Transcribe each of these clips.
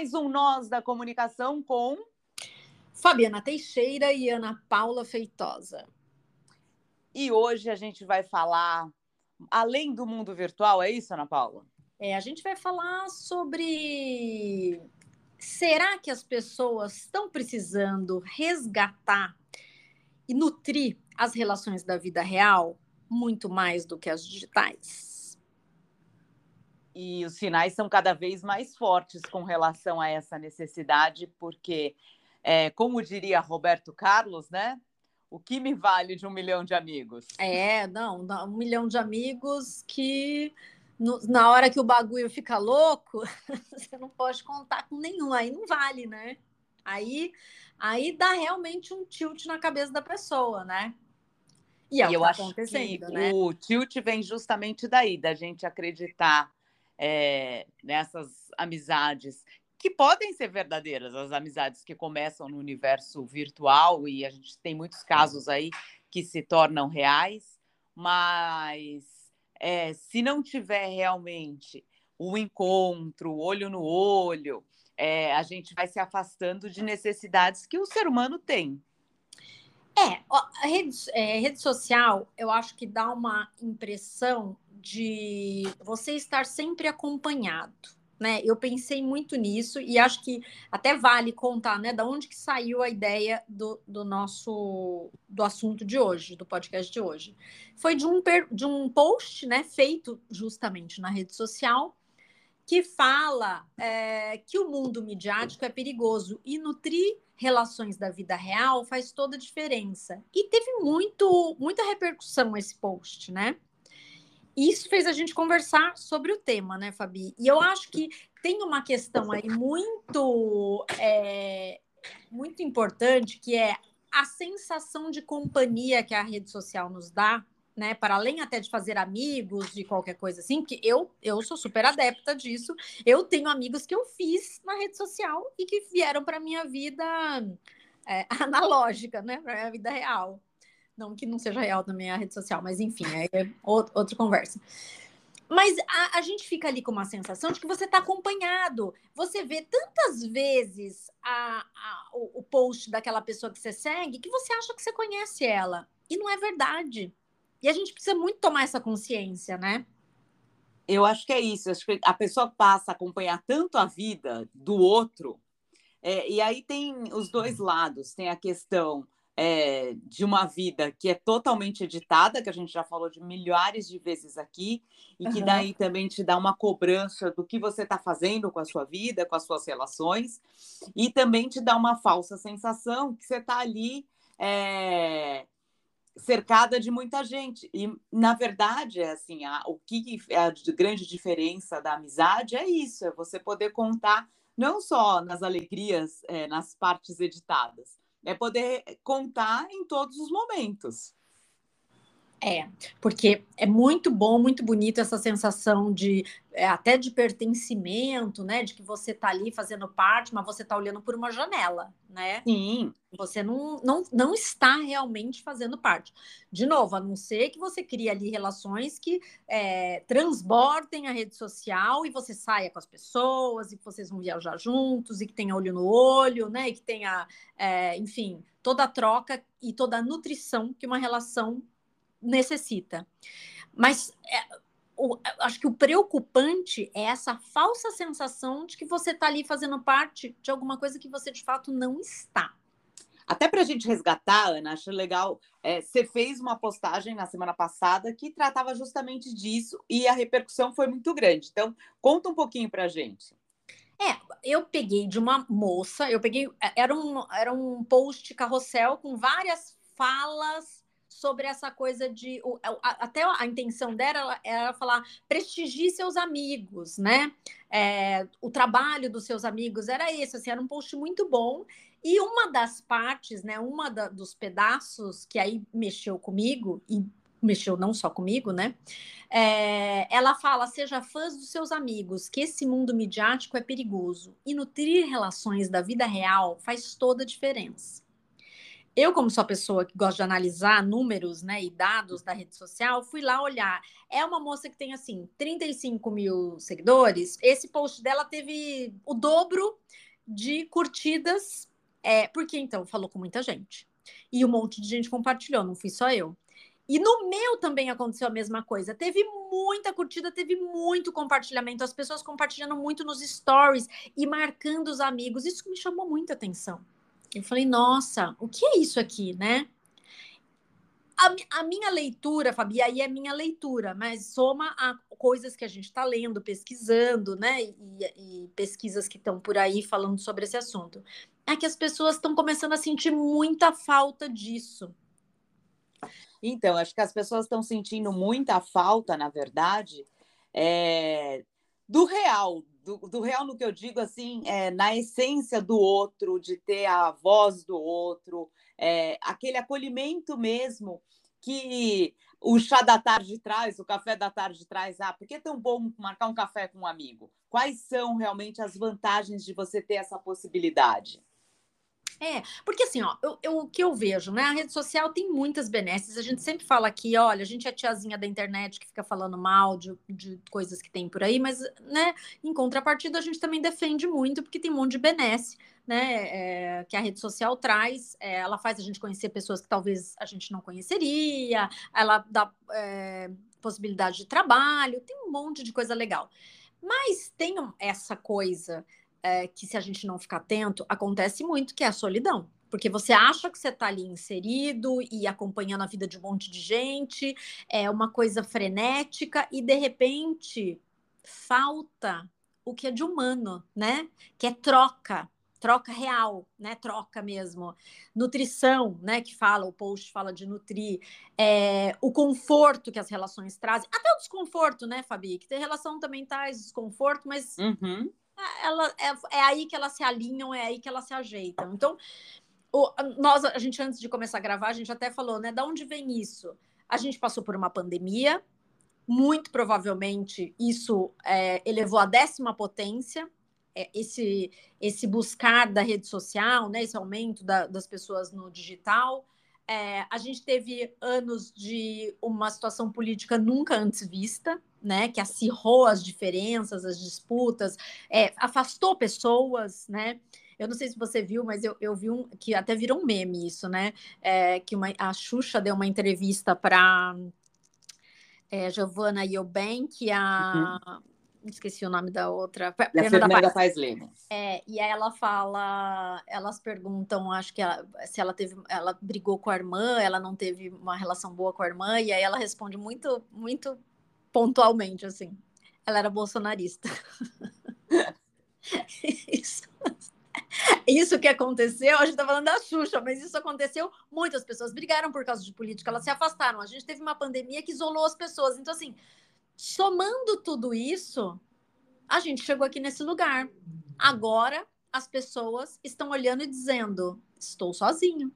mais um Nós da Comunicação com Fabiana Teixeira e Ana Paula Feitosa. E hoje a gente vai falar além do mundo virtual, é isso, Ana Paula? É, a gente vai falar sobre será que as pessoas estão precisando resgatar e nutrir as relações da vida real muito mais do que as digitais? E os sinais são cada vez mais fortes com relação a essa necessidade, porque, é, como diria Roberto Carlos, né? O que me vale de um milhão de amigos? É, não, um milhão de amigos que no, na hora que o bagulho fica louco, você não pode contar com nenhum, aí não vale, né? Aí, aí dá realmente um tilt na cabeça da pessoa, né? E, é e eu tá acho que né? o tilt vem justamente daí, da gente acreditar é, nessas amizades que podem ser verdadeiras, as amizades que começam no universo virtual, e a gente tem muitos casos aí que se tornam reais, mas é, se não tiver realmente o encontro, olho no olho, é, a gente vai se afastando de necessidades que o ser humano tem. É, a rede, é, rede social, eu acho que dá uma impressão de você estar sempre acompanhado. Né? Eu pensei muito nisso e acho que até vale contar, né, da onde que saiu a ideia do, do nosso do assunto de hoje, do podcast de hoje. Foi de um, de um post, né, feito justamente na rede social que fala é, que o mundo midiático é perigoso e nutrir relações da vida real faz toda a diferença. E teve muito, muita repercussão esse post, né? isso fez a gente conversar sobre o tema, né, Fabi? E eu acho que tem uma questão aí muito, é, muito importante, que é a sensação de companhia que a rede social nos dá, né? Para além até de fazer amigos, de qualquer coisa assim, porque eu, eu sou super adepta disso. Eu tenho amigos que eu fiz na rede social e que vieram para minha vida é, analógica, né? Para minha vida real. Não que não seja real também a rede social, mas enfim, é outra conversa. Mas a, a, gente fica ali com uma sensação de que você está acompanhado. Você vê tantas vezes a, a, o, o, post daquela pessoa que você segue que você acha que você conhece ela. E não é verdade. E a gente precisa muito tomar essa consciência, né? Eu acho que é isso. Acho que a pessoa passa a acompanhar tanto a vida do outro. É, e aí tem os dois lados. Tem a questão é, de uma vida que é totalmente editada, que a gente já falou de milhares de vezes aqui, e uhum. que daí também te dá uma cobrança do que você está fazendo com a sua vida, com as suas relações, e também te dá uma falsa sensação que você está ali é, cercada de muita gente. E, na verdade, é assim, a, o que é a grande diferença da amizade é isso, é você poder contar não só nas alegrias, é, nas partes editadas, é poder contar em todos os momentos. É, porque é muito bom, muito bonito essa sensação de é, até de pertencimento, né? De que você tá ali fazendo parte, mas você tá olhando por uma janela, né? Sim. Você não, não, não está realmente fazendo parte. De novo, a não ser que você crie ali relações que é, transbordem a rede social e você saia com as pessoas, e que vocês vão viajar juntos, e que tenha olho no olho, né? E que tenha, é, enfim, toda a troca e toda a nutrição que uma relação necessita. Mas é, o, acho que o preocupante é essa falsa sensação de que você está ali fazendo parte de alguma coisa que você de fato não está. Até para a gente resgatar, Ana, acho legal. É, você fez uma postagem na semana passada que tratava justamente disso e a repercussão foi muito grande. Então, conta um pouquinho para a gente. É, eu peguei de uma moça, eu peguei, é, era um, era um post carrossel com várias falas sobre essa coisa de. O, a, até a intenção dela era falar prestigie seus amigos, né? É, o trabalho dos seus amigos era esse, assim, era um post muito bom. E uma das partes, né? Uma da, dos pedaços que aí mexeu comigo, e mexeu não só comigo, né? É, ela fala: seja fãs dos seus amigos, que esse mundo midiático é perigoso e nutrir relações da vida real faz toda a diferença. Eu, como sou a pessoa que gosta de analisar números né, e dados da rede social, fui lá olhar. É uma moça que tem, assim, 35 mil seguidores. Esse post dela teve o dobro de curtidas. É, porque, então, falou com muita gente. E um monte de gente compartilhou, não fui só eu. E no meu também aconteceu a mesma coisa. Teve muita curtida, teve muito compartilhamento, as pessoas compartilhando muito nos stories e marcando os amigos. Isso me chamou muita atenção. Eu falei, nossa, o que é isso aqui, né? A, a minha leitura, Fabi, aí é minha leitura, mas soma a coisas que a gente está lendo, pesquisando, né? E, e pesquisas que estão por aí falando sobre esse assunto. É que as pessoas estão começando a sentir muita falta disso. Então, acho que as pessoas estão sentindo muita falta, na verdade, é, do real, do, do, real no que eu digo assim, é, na essência do outro, de ter a voz do outro, é, aquele acolhimento mesmo que o chá da tarde traz, o café da tarde traz. Ah, por que é tão bom marcar um café com um amigo? Quais são realmente as vantagens de você ter essa possibilidade? É, porque assim, ó, eu, eu, o que eu vejo, né? A rede social tem muitas benesses. A gente sempre fala aqui, olha, a gente é tiazinha da internet que fica falando mal de, de coisas que tem por aí, mas, né, em contrapartida, a gente também defende muito, porque tem um monte de benesse, né? É, que a rede social traz. É, ela faz a gente conhecer pessoas que talvez a gente não conheceria, ela dá é, possibilidade de trabalho, tem um monte de coisa legal. Mas tem essa coisa é, que se a gente não ficar atento, acontece muito, que é a solidão. Porque você acha que você está ali inserido e acompanhando a vida de um monte de gente, é uma coisa frenética, e de repente falta o que é de humano, né? Que é troca, troca real, né? Troca mesmo. Nutrição, né? Que fala, o post fala de nutrir. É, o conforto que as relações trazem. Até o desconforto, né, Fabi? Que ter relação também traz desconforto, mas uhum ela, é, é aí que elas se alinham, é aí que elas se ajeitam. Então, o, nós, a gente, antes de começar a gravar, a gente até falou, né? Da onde vem isso? A gente passou por uma pandemia, muito provavelmente isso é, elevou a décima potência, é, esse, esse buscar da rede social, né, esse aumento da, das pessoas no digital. É, a gente teve anos de uma situação política nunca antes vista, né, que acirrou as diferenças, as disputas, é, afastou pessoas, né? Eu não sei se você viu, mas eu, eu vi um que até virou um meme isso, né? É, que uma, a Xuxa deu uma entrevista para é, Giovanna Eubank, a uhum. esqueci o nome da outra, Fernanda, Fernanda Paz Leme. É, e aí ela fala, elas perguntam, acho que ela, se ela teve, ela brigou com a irmã, ela não teve uma relação boa com a irmã, e aí ela responde muito, muito pontualmente, assim. Ela era bolsonarista. isso, isso que aconteceu, a gente está falando da Xuxa, mas isso aconteceu, muitas pessoas brigaram por causa de política, elas se afastaram. A gente teve uma pandemia que isolou as pessoas. Então, assim, somando tudo isso, a gente chegou aqui nesse lugar. Agora, as pessoas estão olhando e dizendo: estou sozinho.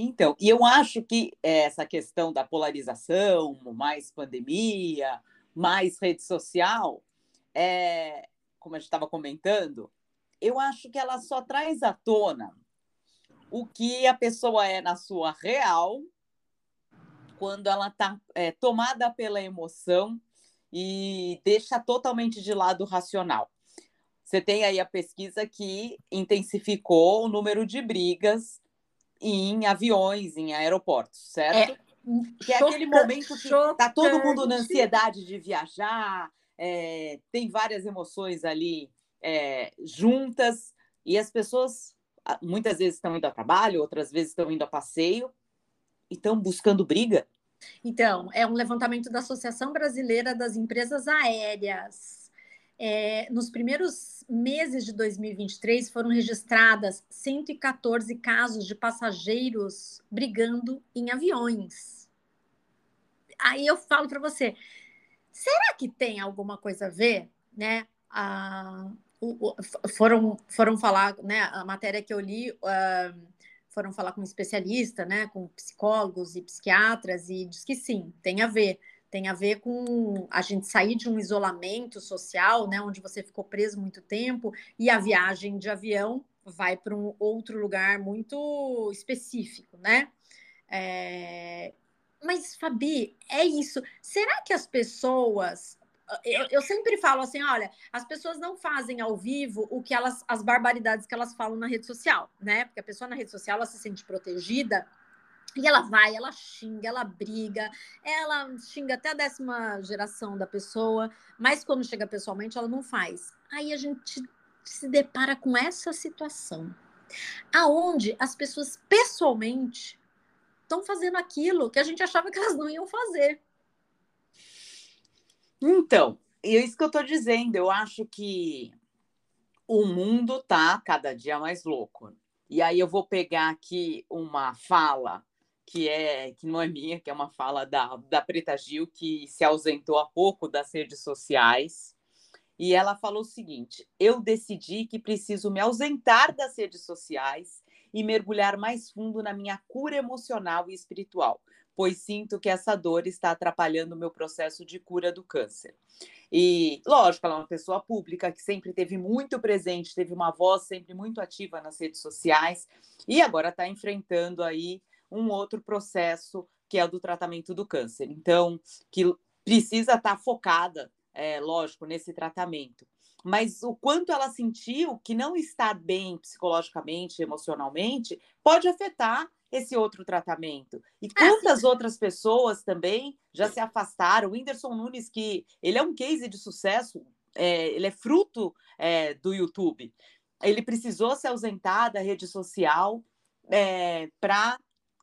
Então, e eu acho que essa questão da polarização, mais pandemia, mais rede social, é, como a gente estava comentando, eu acho que ela só traz à tona o que a pessoa é na sua real, quando ela está é, tomada pela emoção e deixa totalmente de lado o racional. Você tem aí a pesquisa que intensificou o número de brigas em aviões, em aeroportos, certo? É, que é aquele momento que está todo mundo na ansiedade de viajar, é, tem várias emoções ali é, juntas, e as pessoas muitas vezes estão indo a trabalho, outras vezes estão indo a passeio, e estão buscando briga. Então, é um levantamento da Associação Brasileira das Empresas Aéreas. É, nos primeiros meses de 2023 foram registradas 114 casos de passageiros brigando em aviões. Aí eu falo para você, será que tem alguma coisa a ver, né? Ah, o, o, foram, foram falar, né? A matéria que eu li, uh, foram falar com um especialista, né? Com psicólogos e psiquiatras e diz que sim, tem a ver tem a ver com a gente sair de um isolamento social, né, onde você ficou preso muito tempo, e a viagem de avião vai para um outro lugar muito específico, né? É... Mas, Fabi, é isso. Será que as pessoas. Eu, eu, sempre falo assim: olha, as pessoas não fazem ao vivo o que elas, as barbaridades que elas falam na rede social, né? Porque a pessoa na rede social ela se sente protegida e ela vai, ela xinga, ela briga, ela xinga até a décima geração da pessoa, mas quando chega pessoalmente, ela não faz. Aí a gente se depara com essa situação, aonde as pessoas pessoalmente estão fazendo aquilo que a gente achava que elas não iam fazer. Então, é isso que eu estou dizendo. Eu acho que o mundo tá cada dia mais louco. E aí eu vou pegar aqui uma fala que é que não é minha, que é uma fala da, da Preta Gil, que se ausentou há pouco das redes sociais. E ela falou o seguinte: eu decidi que preciso me ausentar das redes sociais e mergulhar mais fundo na minha cura emocional e espiritual, pois sinto que essa dor está atrapalhando o meu processo de cura do câncer. E, lógico, ela é uma pessoa pública que sempre teve muito presente, teve uma voz sempre muito ativa nas redes sociais e agora está enfrentando aí um outro processo que é o do tratamento do câncer. Então, que precisa estar tá focada, é, lógico, nesse tratamento. Mas o quanto ela sentiu que não estar bem psicologicamente, emocionalmente, pode afetar esse outro tratamento. E é, quantas ah, outras pessoas também já se afastaram? O Whindersson Nunes, que ele é um case de sucesso, é, ele é fruto é, do YouTube. Ele precisou se ausentar da rede social é, para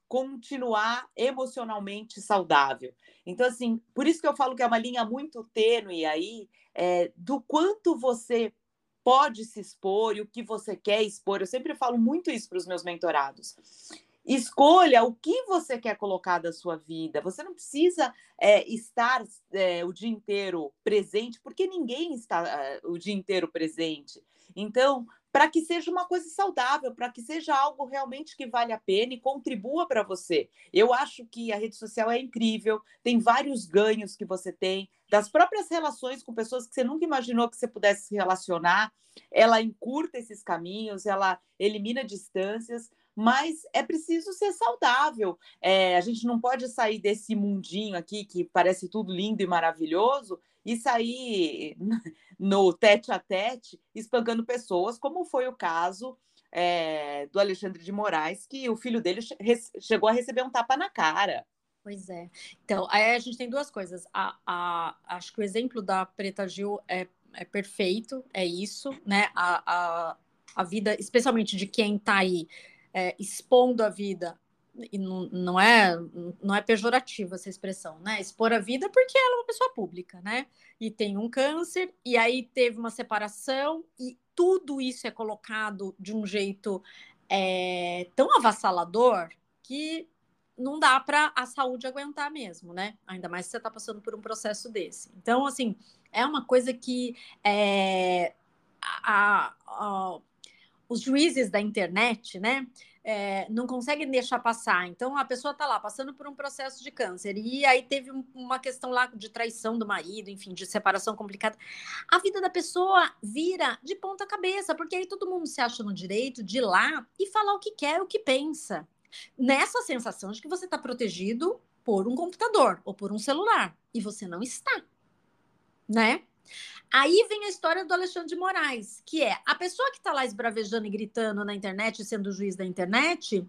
continuar emocionalmente saudável. Então, assim, por isso que eu falo que é uma linha muito tênue aí é, do quanto você pode se expor e o que você quer expor. Eu sempre falo muito isso para os meus mentorados. Escolha o que você quer colocar da sua vida. Você não precisa é, estar é, o dia inteiro presente, porque ninguém está é, o dia inteiro presente. Então, para que seja uma coisa saudável, para que seja algo realmente que vale a pena e contribua para você. Eu acho que a rede social é incrível, tem vários ganhos que você tem, das próprias relações com pessoas que você nunca imaginou que você pudesse se relacionar. Ela encurta esses caminhos, ela elimina distâncias, mas é preciso ser saudável. É, a gente não pode sair desse mundinho aqui que parece tudo lindo e maravilhoso e sair no tete a tete espancando pessoas, como foi o caso é, do Alexandre de Moraes, que o filho dele chegou a receber um tapa na cara. Pois é. Então, aí a gente tem duas coisas. A, a, acho que o exemplo da Preta Gil é, é perfeito, é isso, né? A, a, a vida, especialmente de quem está aí é, expondo a vida, e não, não, é, não é pejorativa essa expressão, né? Expor a vida porque ela é uma pessoa pública, né? E tem um câncer, e aí teve uma separação, e tudo isso é colocado de um jeito é, tão avassalador que não dá para a saúde aguentar mesmo, né? Ainda mais se você está passando por um processo desse. Então, assim, é uma coisa que é, a, a, os juízes da internet, né? É, não conseguem deixar passar. Então a pessoa está lá passando por um processo de câncer e aí teve um, uma questão lá de traição do marido, enfim, de separação complicada. A vida da pessoa vira de ponta cabeça, porque aí todo mundo se acha no direito de ir lá e falar o que quer, o que pensa. Nessa sensação de que você está protegido por um computador ou por um celular e você não está, né? Aí vem a história do Alexandre de Moraes, que é a pessoa que está lá esbravejando e gritando na internet, sendo juiz da internet,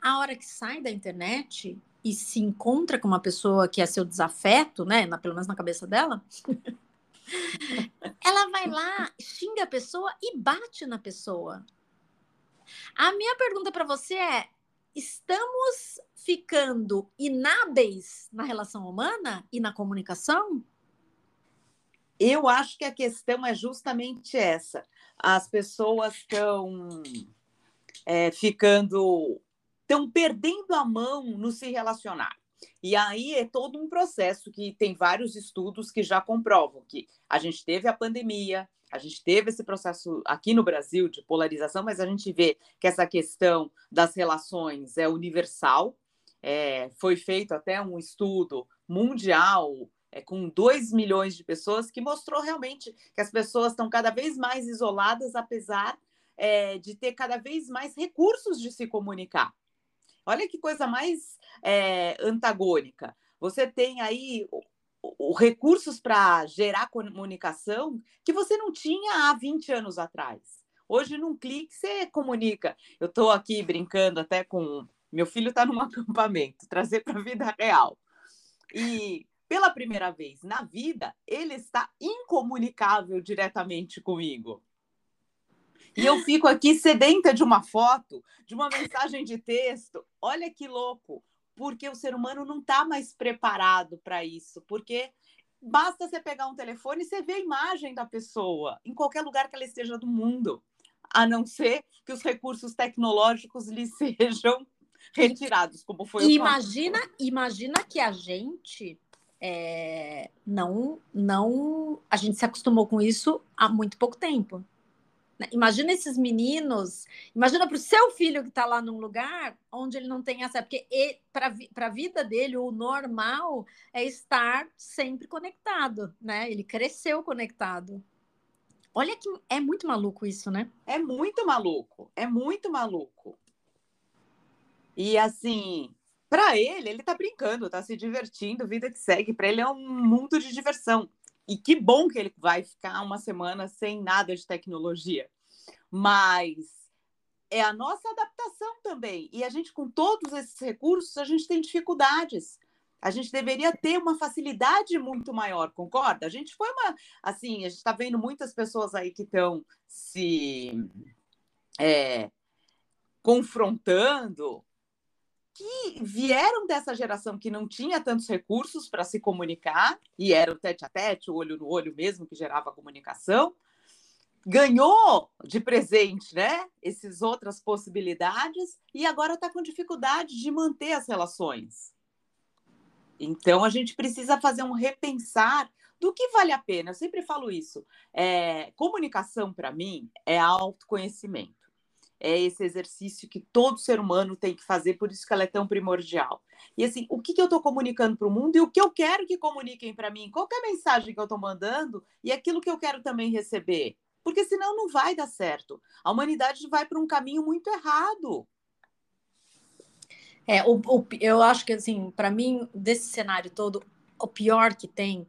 a hora que sai da internet e se encontra com uma pessoa que é seu desafeto, né? Na, pelo menos na cabeça dela, ela vai lá, xinga a pessoa e bate na pessoa. A minha pergunta para você é: estamos ficando inábeis na relação humana e na comunicação? Eu acho que a questão é justamente essa. As pessoas estão é, ficando, estão perdendo a mão no se relacionar. E aí é todo um processo que tem vários estudos que já comprovam que a gente teve a pandemia, a gente teve esse processo aqui no Brasil de polarização, mas a gente vê que essa questão das relações é universal. É, foi feito até um estudo mundial é, com 2 milhões de pessoas, que mostrou realmente que as pessoas estão cada vez mais isoladas, apesar é, de ter cada vez mais recursos de se comunicar. Olha que coisa mais é, antagônica. Você tem aí o, o, recursos para gerar comunicação que você não tinha há 20 anos atrás. Hoje, num clique, você comunica. Eu estou aqui brincando até com. Meu filho está num acampamento, trazer para a vida real. E pela primeira vez na vida, ele está incomunicável diretamente comigo. E eu fico aqui sedenta de uma foto, de uma mensagem de texto. Olha que louco, porque o ser humano não está mais preparado para isso, porque basta você pegar um telefone e você vê a imagem da pessoa em qualquer lugar que ela esteja do mundo, a não ser que os recursos tecnológicos lhe sejam retirados, como foi o imagina, caso. Imagina que a gente é, não, não, a gente se acostumou com isso há muito pouco tempo. Né? Imagina esses meninos, imagina para o seu filho que está lá num lugar onde ele não tem acesso, porque para a vida dele, o normal é estar sempre conectado, né? Ele cresceu conectado. Olha que é muito maluco isso, né? É muito maluco, é muito maluco. E assim, para ele, ele está brincando, está se divertindo, vida que segue. Para ele é um mundo de diversão. E que bom que ele vai ficar uma semana sem nada de tecnologia. Mas é a nossa adaptação também. E a gente, com todos esses recursos, a gente tem dificuldades. A gente deveria ter uma facilidade muito maior, concorda? A gente foi uma. Assim, a gente está vendo muitas pessoas aí que estão se é, confrontando que vieram dessa geração que não tinha tantos recursos para se comunicar, e era o tete a tete, o olho no olho mesmo, que gerava a comunicação, ganhou de presente, né? Essas outras possibilidades, e agora está com dificuldade de manter as relações. Então, a gente precisa fazer um repensar do que vale a pena. Eu sempre falo isso. É, comunicação, para mim, é autoconhecimento é esse exercício que todo ser humano tem que fazer, por isso que ela é tão primordial. E assim, o que, que eu estou comunicando para o mundo e o que eu quero que comuniquem para mim? Qual é a mensagem que eu estou mandando e aquilo que eu quero também receber? Porque senão não vai dar certo. A humanidade vai para um caminho muito errado. É, o, o, eu acho que assim, para mim, desse cenário todo, o pior que tem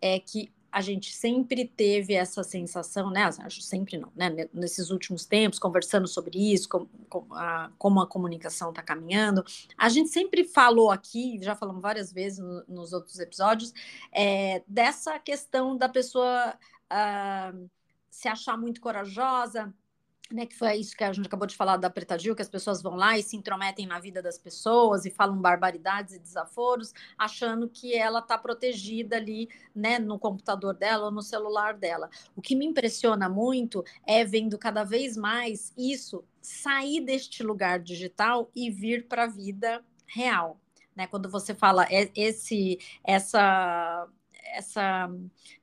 é que a gente sempre teve essa sensação, né? Acho sempre não, né? Nesses últimos tempos, conversando sobre isso, com, com a, como a comunicação está caminhando, a gente sempre falou aqui, já falamos várias vezes no, nos outros episódios, é, dessa questão da pessoa uh, se achar muito corajosa, né, que foi isso que a gente acabou de falar da Pretadil, que as pessoas vão lá e se intrometem na vida das pessoas e falam barbaridades e desaforos, achando que ela está protegida ali, né, no computador dela ou no celular dela. O que me impressiona muito é vendo cada vez mais isso sair deste lugar digital e vir para a vida real. Né, quando você fala esse, essa essa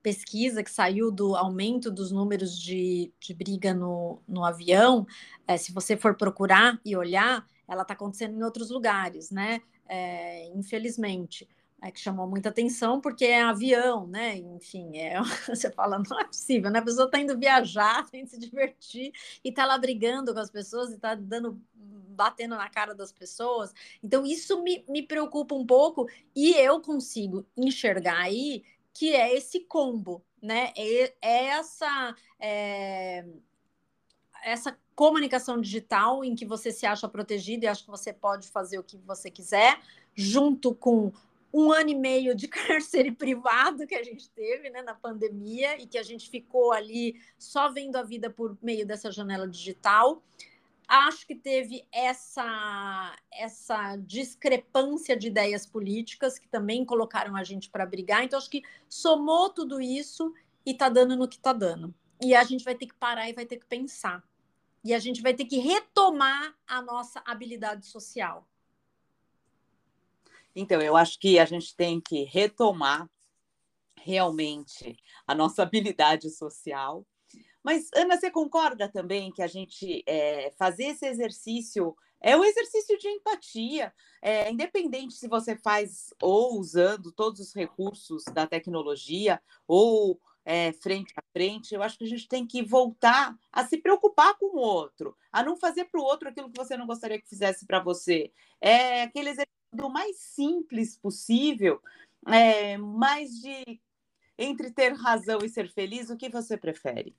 pesquisa que saiu do aumento dos números de, de briga no, no avião, é, se você for procurar e olhar, ela está acontecendo em outros lugares, né? É, infelizmente. É, que chamou muita atenção porque é avião, né? Enfim, é, você fala, não é possível, né? A pessoa está indo viajar, tem que se divertir e está lá brigando com as pessoas e está dando batendo na cara das pessoas. Então, isso me, me preocupa um pouco e eu consigo enxergar aí que é esse combo, né? É, é essa é, essa comunicação digital em que você se acha protegido e acha que você pode fazer o que você quiser, junto com um ano e meio de cárcere privado que a gente teve né, na pandemia e que a gente ficou ali só vendo a vida por meio dessa janela digital acho que teve essa essa discrepância de ideias políticas que também colocaram a gente para brigar. Então acho que somou tudo isso e está dando no que está dando. E a gente vai ter que parar e vai ter que pensar. E a gente vai ter que retomar a nossa habilidade social. Então, eu acho que a gente tem que retomar realmente a nossa habilidade social mas, Ana, você concorda também que a gente é, fazer esse exercício é um exercício de empatia, é, independente se você faz ou usando todos os recursos da tecnologia ou é, frente a frente, eu acho que a gente tem que voltar a se preocupar com o outro, a não fazer para o outro aquilo que você não gostaria que fizesse para você. É aquele exemplo do mais simples possível, é, mais de entre ter razão e ser feliz, o que você prefere?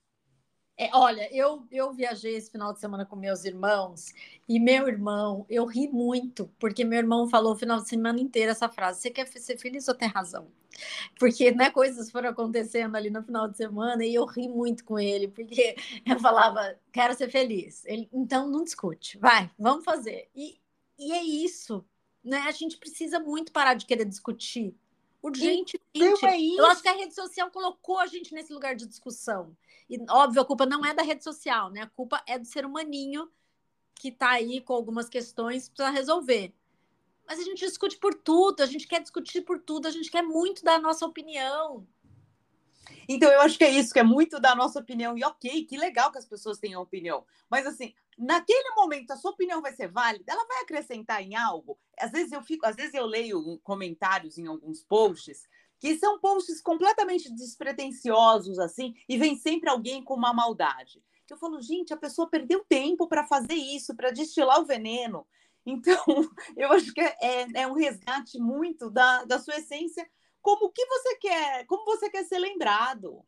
É, olha, eu, eu viajei esse final de semana com meus irmãos e meu irmão, eu ri muito, porque meu irmão falou o final de semana inteiro essa frase: Você quer ser feliz ou ter razão? Porque né, coisas foram acontecendo ali no final de semana e eu ri muito com ele, porque eu falava: Quero ser feliz. Ele, então não discute, vai, vamos fazer. E, e é isso, né? A gente precisa muito parar de querer discutir urgente. Então é isso. Eu acho que a rede social colocou a gente nesse lugar de discussão. E, óbvio, a culpa não é da rede social, né? A culpa é do ser humaninho que está aí com algumas questões para resolver. Mas a gente discute por tudo, a gente quer discutir por tudo, a gente quer muito dar a nossa opinião. Então, eu acho que é isso, que é muito da nossa opinião. E ok, que legal que as pessoas tenham opinião. Mas, assim, naquele momento, a sua opinião vai ser válida? Ela vai acrescentar em algo? Às vezes eu fico, às vezes eu leio comentários em alguns posts que são posts completamente despretensiosos, assim, e vem sempre alguém com uma maldade. Eu falo, gente, a pessoa perdeu tempo para fazer isso, para destilar o veneno. Então, eu acho que é, é, é um resgate muito da, da sua essência como que você quer, como você quer ser lembrado.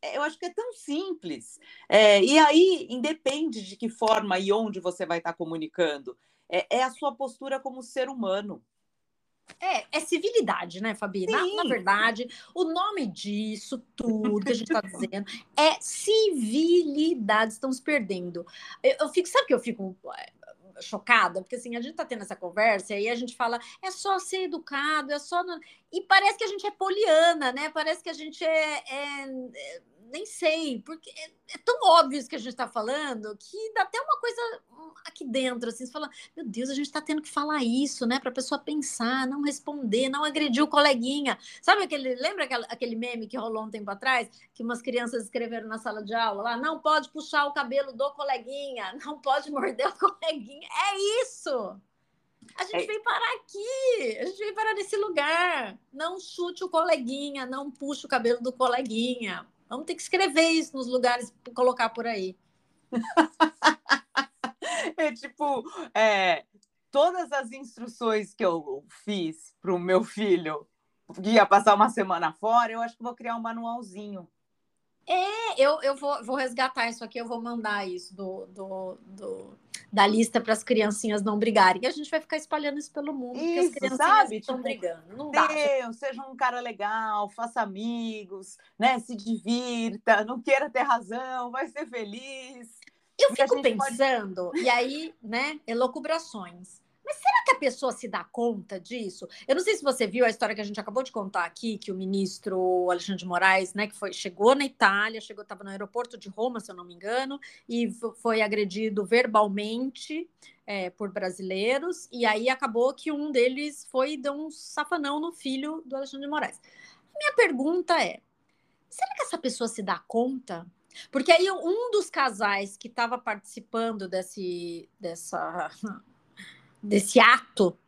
É, eu acho que é tão simples. É, e aí, independe de que forma e onde você vai estar comunicando. É, é a sua postura como ser humano. É, é civilidade, né, Fabi? Na, na, verdade, o nome disso tudo que a gente está dizendo é civilidade. Estamos perdendo. Eu, eu, fico, sabe que eu fico chocada, porque assim, a gente tá tendo essa conversa e aí a gente fala, é só ser educado, é só. E parece que a gente é poliana, né? Parece que a gente é, é, é nem sei, porque é, é tão óbvio isso que a gente está falando que dá até uma coisa hum, aqui dentro, assim, você fala, meu Deus, a gente está tendo que falar isso, né, para a pessoa pensar, não responder, não agredir o coleguinha. Sabe aquele, lembra aquele, aquele meme que rolou um tempo atrás, que umas crianças escreveram na sala de aula lá, não pode puxar o cabelo do coleguinha, não pode morder o coleguinha. É isso! A gente é... veio parar aqui, a gente veio parar nesse lugar. Não chute o coleguinha, não puxe o cabelo do coleguinha. Vamos ter que escrever isso nos lugares para colocar por aí. é tipo, é, todas as instruções que eu fiz para o meu filho que ia passar uma semana fora, eu acho que vou criar um manualzinho. É, eu, eu vou, vou resgatar isso aqui, eu vou mandar isso do, do, do da lista para as criancinhas não brigarem. E a gente vai ficar espalhando isso pelo mundo, isso, porque as crianças sabe? estão tipo, brigando. Não dá. Deus, seja um cara legal, faça amigos, né? Se divirta, não queira ter razão, vai ser feliz. Eu fico pensando, pode... e aí, né, elocubrações. Mas será que a pessoa se dá conta disso? Eu não sei se você viu a história que a gente acabou de contar aqui, que o ministro Alexandre de Moraes, né, que foi, chegou na Itália, chegou, estava no aeroporto de Roma, se eu não me engano, e foi agredido verbalmente é, por brasileiros, e aí acabou que um deles foi dar um safanão no filho do Alexandre de Moraes. Minha pergunta é: será que essa pessoa se dá conta porque aí um dos casais que estava participando desse, dessa desse ato,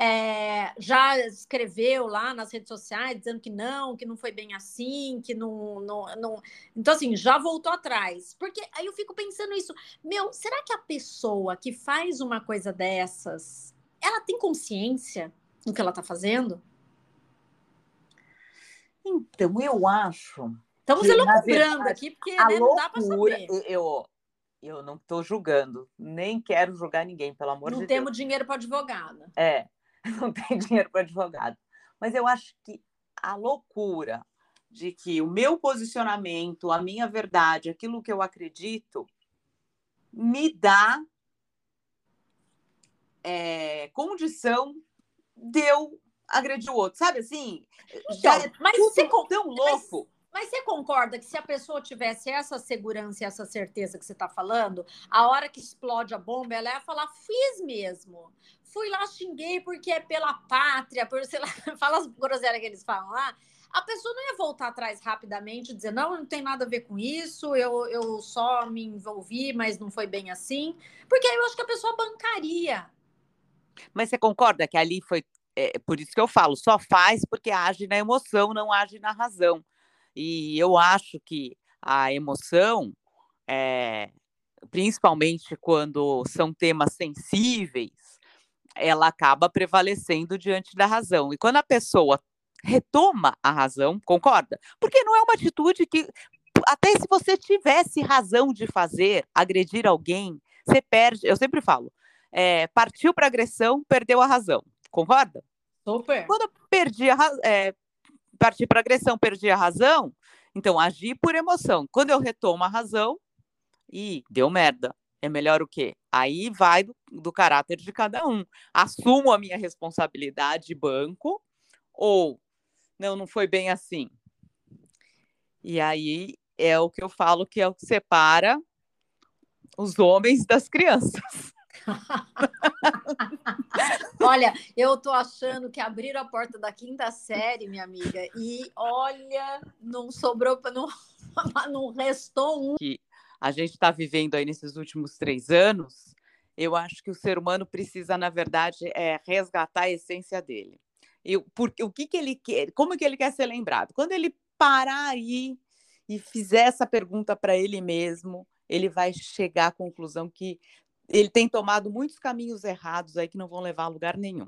é, já escreveu lá nas redes sociais dizendo que não, que não foi bem assim, que não, não, não. Então, assim, já voltou atrás. Porque aí eu fico pensando isso, meu, será que a pessoa que faz uma coisa dessas, ela tem consciência do que ela está fazendo? Então, eu acho. Estamos elocubrando aqui, porque né, não dá para saber. Eu, eu não estou julgando, nem quero julgar ninguém, pelo amor não de Deus. Não temos dinheiro para advogado. É, não tem dinheiro para advogado. Mas eu acho que a loucura de que o meu posicionamento, a minha verdade, aquilo que eu acredito, me dá é, condição de eu agredir o outro, sabe assim? Então, já é mas tudo tão louco. Mas você concorda que se a pessoa tivesse essa segurança e essa certeza que você está falando, a hora que explode a bomba, ela ia falar: fiz mesmo. Fui lá, xinguei porque é pela pátria, por sei lá, fala as groselhas que eles falam lá. A pessoa não ia voltar atrás rapidamente e dizer: não, não tem nada a ver com isso, eu, eu só me envolvi, mas não foi bem assim. Porque aí eu acho que a pessoa bancaria. Mas você concorda que ali foi. É, por isso que eu falo, só faz porque age na emoção, não age na razão. E eu acho que a emoção, é, principalmente quando são temas sensíveis, ela acaba prevalecendo diante da razão. E quando a pessoa retoma a razão, concorda? Porque não é uma atitude que, até se você tivesse razão de fazer, agredir alguém, você perde. Eu sempre falo, é, partiu para agressão, perdeu a razão, concorda? Super. Quando eu perdi a é, parti para agressão, perdi a razão, então agi por emoção. Quando eu retomo a razão, e deu merda. É melhor o quê? Aí vai do, do caráter de cada um. Assumo a minha responsabilidade banco ou não, não foi bem assim. E aí é o que eu falo que é o que separa os homens das crianças. olha, eu tô achando que abriram a porta da quinta série, minha amiga, e olha, não sobrou, não, não restou um. Que a gente está vivendo aí nesses últimos três anos, eu acho que o ser humano precisa, na verdade, é, resgatar a essência dele. E porque, o que, que ele quer, como que ele quer ser lembrado? Quando ele parar aí e fizer essa pergunta para ele mesmo, ele vai chegar à conclusão que ele tem tomado muitos caminhos errados aí que não vão levar a lugar nenhum.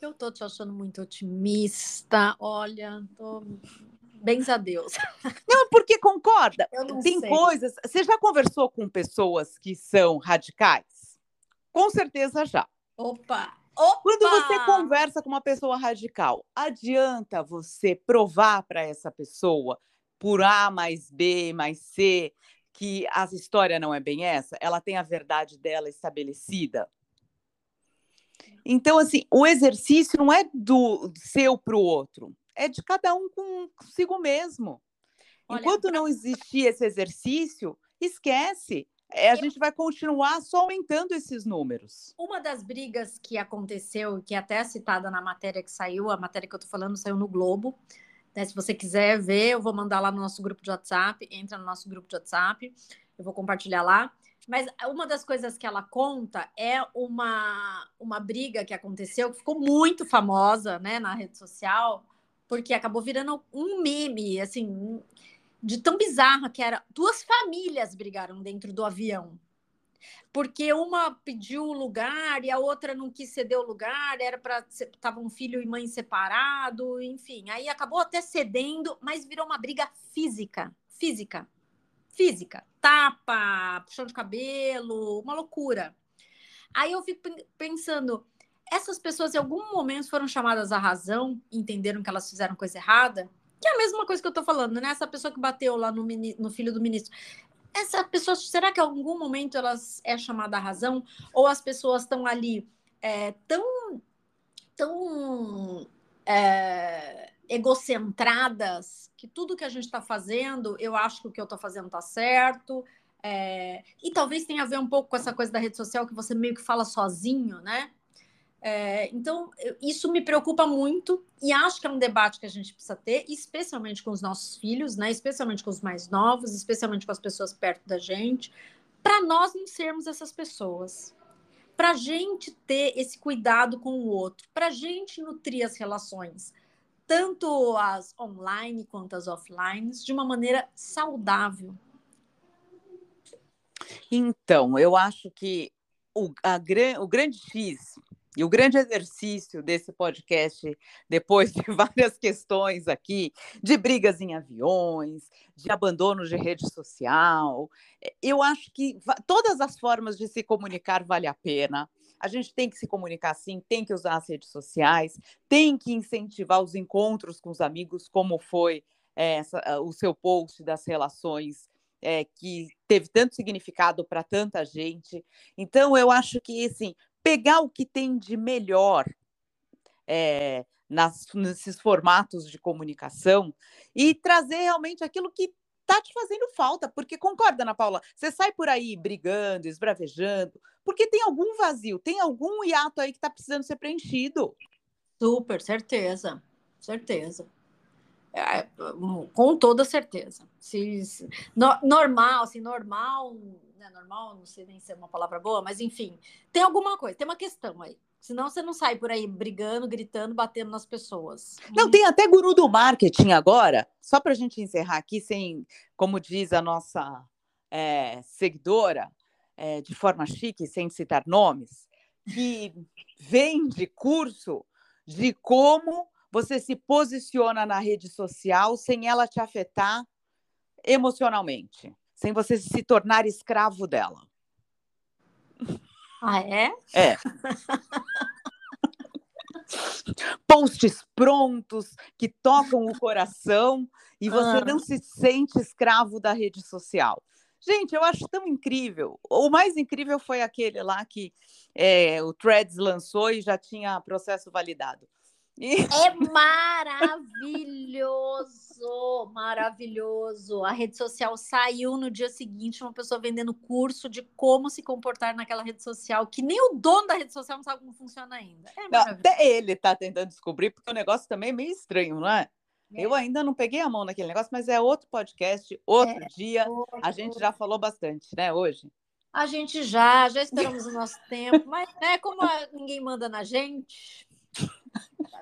Eu tô te achando muito otimista. Olha, tô Bens a Deus. Não, porque concorda. Tem sei. coisas. Você já conversou com pessoas que são radicais? Com certeza já. Opa! Opa! Quando você conversa com uma pessoa radical, adianta você provar para essa pessoa, por A mais B mais C, que a história não é bem essa? Ela tem a verdade dela estabelecida? Então, assim, o exercício não é do seu para o outro é de cada um consigo mesmo. Olha, Enquanto pra... não existir esse exercício, esquece. É, a gente vai continuar só aumentando esses números. Uma das brigas que aconteceu, que é até citada na matéria que saiu, a matéria que eu estou falando saiu no Globo. Né? Se você quiser ver, eu vou mandar lá no nosso grupo de WhatsApp. Entra no nosso grupo de WhatsApp, eu vou compartilhar lá. Mas uma das coisas que ela conta é uma, uma briga que aconteceu, que ficou muito famosa né, na rede social, porque acabou virando um meme, assim, de tão bizarra que era. Duas famílias brigaram dentro do avião. Porque uma pediu o lugar e a outra não quis ceder o lugar, era para tava um filho e mãe separado, enfim. Aí acabou até cedendo, mas virou uma briga física, física. Física, tapa, puxão de cabelo, uma loucura. Aí eu fico pensando, essas pessoas em algum momento foram chamadas à razão, entenderam que elas fizeram coisa errada, que é a mesma coisa que eu tô falando, né? Essa pessoa que bateu lá no, no filho do ministro. Essa pessoa, será que em algum momento elas é chamada à razão? Ou as pessoas estão ali é, tão, tão é, egocentradas que tudo que a gente está fazendo, eu acho que o que eu estou fazendo está certo. É, e talvez tenha a ver um pouco com essa coisa da rede social que você meio que fala sozinho, né? É, então, isso me preocupa muito e acho que é um debate que a gente precisa ter, especialmente com os nossos filhos, né? especialmente com os mais novos, especialmente com as pessoas perto da gente, para nós não sermos essas pessoas. Para a gente ter esse cuidado com o outro, para a gente nutrir as relações, tanto as online quanto as offline, de uma maneira saudável. Então, eu acho que o, a, o grande X e o grande exercício desse podcast, depois de várias questões aqui, de brigas em aviões, de abandono de rede social, é, eu acho que todas as formas de se comunicar vale a pena. A gente tem que se comunicar sim, tem que usar as redes sociais, tem que incentivar os encontros com os amigos, como foi é, essa, o seu post das relações é, que teve tanto significado para tanta gente. Então, eu acho que, assim, pegar o que tem de melhor é, nas, nesses formatos de comunicação e trazer realmente aquilo que está te fazendo falta, porque concorda, Ana Paula? Você sai por aí brigando, esbravejando, porque tem algum vazio, tem algum hiato aí que está precisando ser preenchido. Super, certeza, certeza. É, com toda certeza. Se, se no, normal, assim, normal, né, normal, não sei nem se é uma palavra boa, mas enfim, tem alguma coisa, tem uma questão aí. Senão você não sai por aí brigando, gritando, batendo nas pessoas. Não, tem até guru do marketing agora, só para a gente encerrar aqui, sem, como diz a nossa é, seguidora, é, de forma chique, sem citar nomes, que vende curso de como você se posiciona na rede social sem ela te afetar emocionalmente, sem você se tornar escravo dela. Ah, é? É. Posts prontos que tocam o coração e você ah. não se sente escravo da rede social. Gente, eu acho tão incrível. O mais incrível foi aquele lá que é, o Threads lançou e já tinha processo validado. É maravilhoso, maravilhoso. A rede social saiu no dia seguinte, uma pessoa vendendo curso de como se comportar naquela rede social, que nem o dono da rede social não sabe como funciona ainda. É não, até ele está tentando descobrir, porque o negócio também é meio estranho, não é? É. Eu ainda não peguei a mão naquele negócio, mas é outro podcast, outro é, dia. Outro, a gente outro. já falou bastante, né, hoje? A gente já, já esperamos o nosso tempo, mas né, como a, ninguém manda na gente,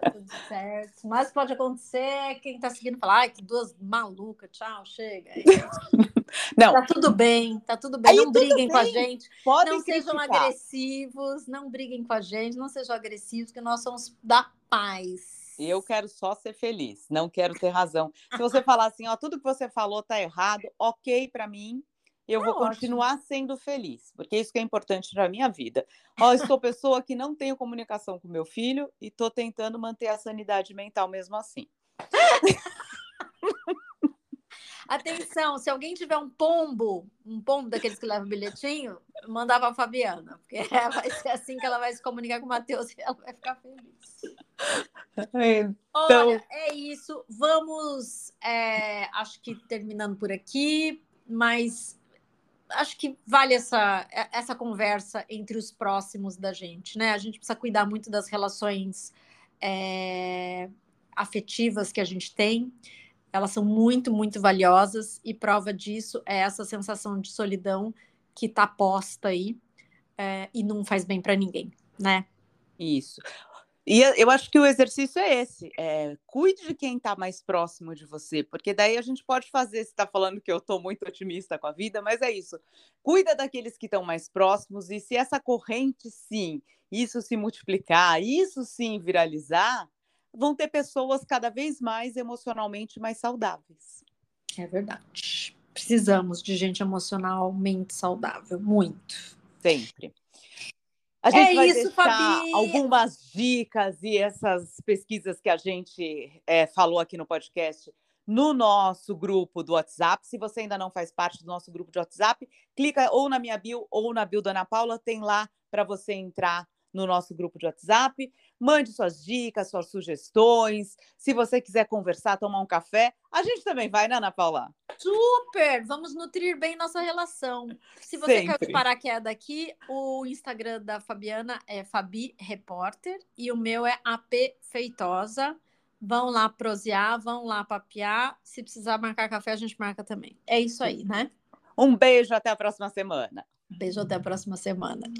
tá tudo certo. Mas pode acontecer, quem tá seguindo falar, ai, que duas malucas, tchau, chega. Não. Tá tudo bem, tá tudo bem. Aí, não briguem bem. com a gente. Podem não criticar. sejam agressivos, não briguem com a gente, não sejam agressivos, que nós somos da paz. Eu quero só ser feliz, não quero ter razão. Se você falar assim, ó, tudo que você falou tá errado, ok para mim, eu é vou ótimo. continuar sendo feliz, porque isso que é importante para minha vida. Ó, eu sou pessoa que não tenho comunicação com meu filho e estou tentando manter a sanidade mental mesmo assim. Atenção, se alguém tiver um pombo, um pombo daqueles que leva bilhetinho, mandava a Fabiana, porque vai ser assim que ela vai se comunicar com o Matheus e ela vai ficar feliz. Então... Olha, é isso. Vamos, é, acho que terminando por aqui, mas acho que vale essa, essa conversa entre os próximos da gente, né? A gente precisa cuidar muito das relações é, afetivas que a gente tem elas são muito, muito valiosas e prova disso é essa sensação de solidão que está posta aí é, e não faz bem para ninguém, né? Isso. E eu acho que o exercício é esse: é, cuide de quem está mais próximo de você, porque daí a gente pode fazer. Você está falando que eu estou muito otimista com a vida, mas é isso. Cuida daqueles que estão mais próximos, e se essa corrente, sim, isso se multiplicar, isso sim viralizar, vão ter pessoas cada vez mais emocionalmente mais saudáveis. É verdade. Precisamos de gente emocionalmente saudável, muito. Sempre. A gente é vai isso, deixar Fabi. algumas dicas e essas pesquisas que a gente é, falou aqui no podcast no nosso grupo do WhatsApp. Se você ainda não faz parte do nosso grupo de WhatsApp, clica ou na minha bio ou na bio da Ana Paula, tem lá para você entrar no nosso grupo de WhatsApp. Mande suas dicas, suas sugestões. Se você quiser conversar, tomar um café, a gente também vai, né, Ana Paula? Super! Vamos nutrir bem nossa relação. Se você Sempre. quer parar que é daqui, o Instagram da Fabiana é Fabi Repórter e o meu é AP Feitosa. Vão lá prosear, vão lá papear. Se precisar marcar café, a gente marca também. É isso aí, né? Um beijo, até a próxima semana. Beijo, até a próxima semana.